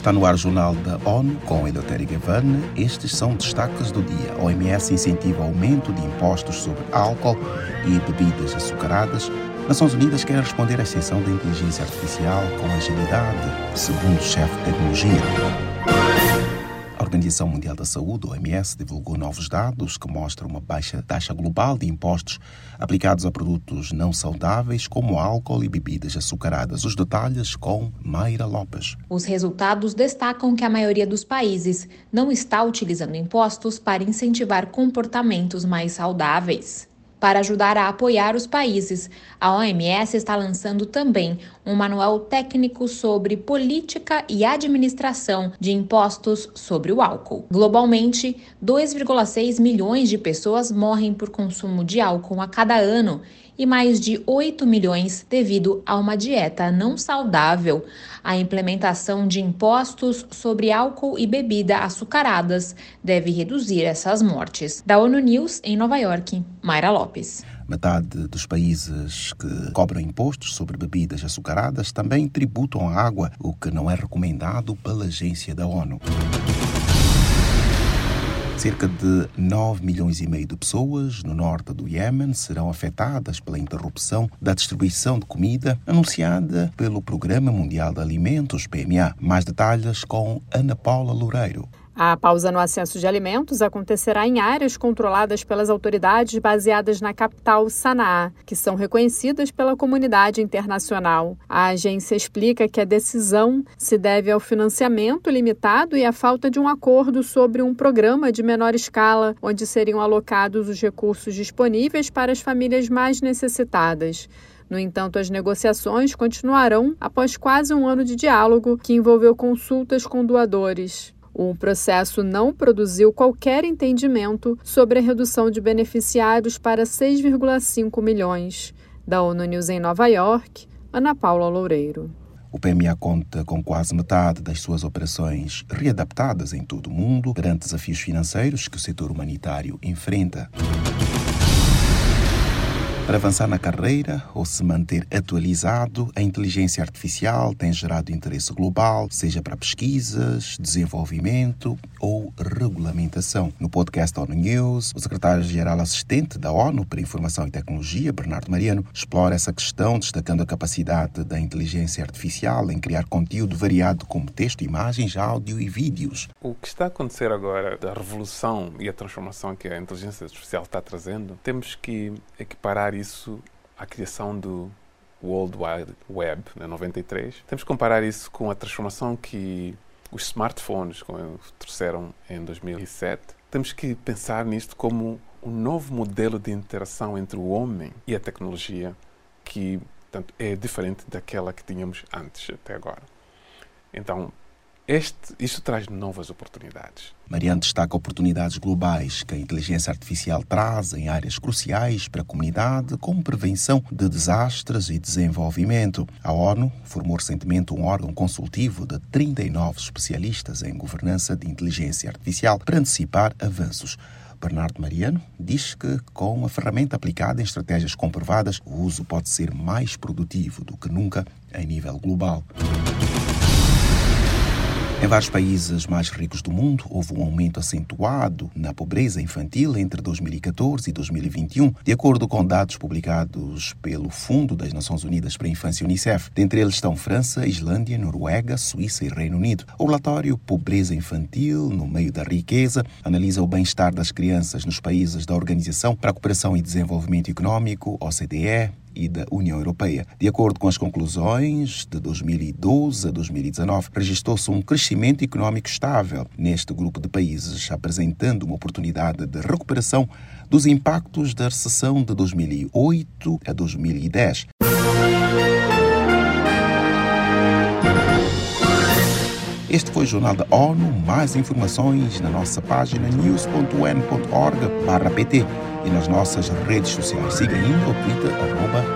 Está no ar o Jornal da ONU com Eleutério Gavan. Estes são destaques do dia. A OMS incentiva aumento de impostos sobre álcool e bebidas açucaradas. Nações Unidas quer responder à extensão da inteligência artificial com agilidade, segundo o chefe de tecnologia. Organização Mundial da Saúde, OMS, divulgou novos dados que mostram uma baixa taxa global de impostos aplicados a produtos não saudáveis, como álcool e bebidas açucaradas. Os detalhes com Mayra Lopes. Os resultados destacam que a maioria dos países não está utilizando impostos para incentivar comportamentos mais saudáveis. Para ajudar a apoiar os países, a OMS está lançando também um manual técnico sobre política e administração de impostos sobre o álcool. Globalmente, 2,6 milhões de pessoas morrem por consumo de álcool a cada ano e mais de 8 milhões devido a uma dieta não saudável. A implementação de impostos sobre álcool e bebida açucaradas deve reduzir essas mortes. Da ONU News, em Nova York, Mayra Lopes. Metade dos países que cobram impostos sobre bebidas açucaradas também tributam a água, o que não é recomendado pela agência da ONU. Cerca de 9 milhões e meio de pessoas no norte do Iêmen serão afetadas pela interrupção da distribuição de comida anunciada pelo Programa Mundial de Alimentos, PMA. Mais detalhes com Ana Paula Loureiro. A pausa no acesso de alimentos acontecerá em áreas controladas pelas autoridades baseadas na capital Sanaa, que são reconhecidas pela comunidade internacional. A agência explica que a decisão se deve ao financiamento limitado e à falta de um acordo sobre um programa de menor escala, onde seriam alocados os recursos disponíveis para as famílias mais necessitadas. No entanto, as negociações continuarão após quase um ano de diálogo que envolveu consultas com doadores. O processo não produziu qualquer entendimento sobre a redução de beneficiários para 6,5 milhões. Da ONU News em Nova York, Ana Paula Loureiro. O PMA conta com quase metade das suas operações readaptadas em todo o mundo perante desafios financeiros que o setor humanitário enfrenta. Para avançar na carreira ou se manter atualizado, a inteligência artificial tem gerado interesse global, seja para pesquisas, desenvolvimento ou regulamentação. No podcast ONU News, o secretário-geral assistente da ONU para Informação e Tecnologia, Bernardo Mariano, explora essa questão, destacando a capacidade da inteligência artificial em criar conteúdo variado como texto, imagens, áudio e vídeos. O que está a acontecer agora, da revolução e a transformação que a inteligência artificial está trazendo, temos que equiparar isso à criação do World Wide Web, em 93. Temos que comparar isso com a transformação que os smartphones trouxeram em 2007. Temos que pensar nisto como um novo modelo de interação entre o homem e a tecnologia que portanto, é diferente daquela que tínhamos antes até agora. Então, este, isto traz novas oportunidades. Mariano destaca oportunidades globais que a inteligência artificial traz em áreas cruciais para a comunidade, como prevenção de desastres e desenvolvimento. A ONU formou recentemente um órgão consultivo de 39 especialistas em governança de inteligência artificial para antecipar avanços. Bernardo Mariano diz que, com a ferramenta aplicada em estratégias comprovadas, o uso pode ser mais produtivo do que nunca em nível global. Em vários países mais ricos do mundo, houve um aumento acentuado na pobreza infantil entre 2014 e 2021, de acordo com dados publicados pelo Fundo das Nações Unidas para a Infância Unicef. Dentre eles estão França, Islândia, Noruega, Suíça e Reino Unido. O relatório Pobreza Infantil no Meio da Riqueza analisa o bem-estar das crianças nos países da Organização para a Cooperação e Desenvolvimento Econômico, OCDE, e da União Europeia. De acordo com as conclusões de 2012 a 2019, registrou-se um crescimento econômico estável neste grupo de países, apresentando uma oportunidade de recuperação dos impactos da recessão de 2008 a 2010. Este foi o Jornal da ONU. Mais informações na nossa página news.un.org/pt e nas nossas redes sociais. Siga ainda o Twitter, arroba.